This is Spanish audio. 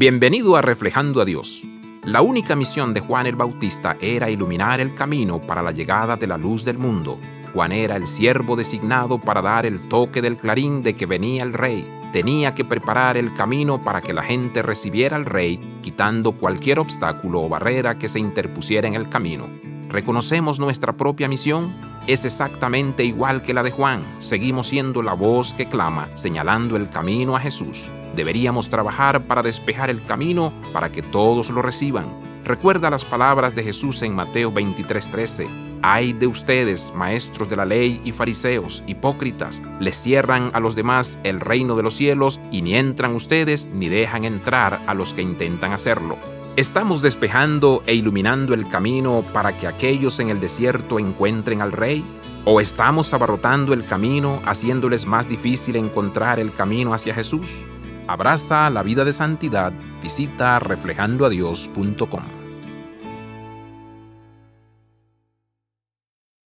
Bienvenido a Reflejando a Dios. La única misión de Juan el Bautista era iluminar el camino para la llegada de la luz del mundo. Juan era el siervo designado para dar el toque del clarín de que venía el rey. Tenía que preparar el camino para que la gente recibiera al rey, quitando cualquier obstáculo o barrera que se interpusiera en el camino. ¿Reconocemos nuestra propia misión? Es exactamente igual que la de Juan. Seguimos siendo la voz que clama, señalando el camino a Jesús. Deberíamos trabajar para despejar el camino para que todos lo reciban. Recuerda las palabras de Jesús en Mateo 23:13. Ay de ustedes, maestros de la ley y fariseos, hipócritas, les cierran a los demás el reino de los cielos y ni entran ustedes ni dejan entrar a los que intentan hacerlo. ¿Estamos despejando e iluminando el camino para que aquellos en el desierto encuentren al Rey? ¿O estamos abarrotando el camino haciéndoles más difícil encontrar el camino hacia Jesús? Abraza la vida de santidad, visita reflejandoadios.com.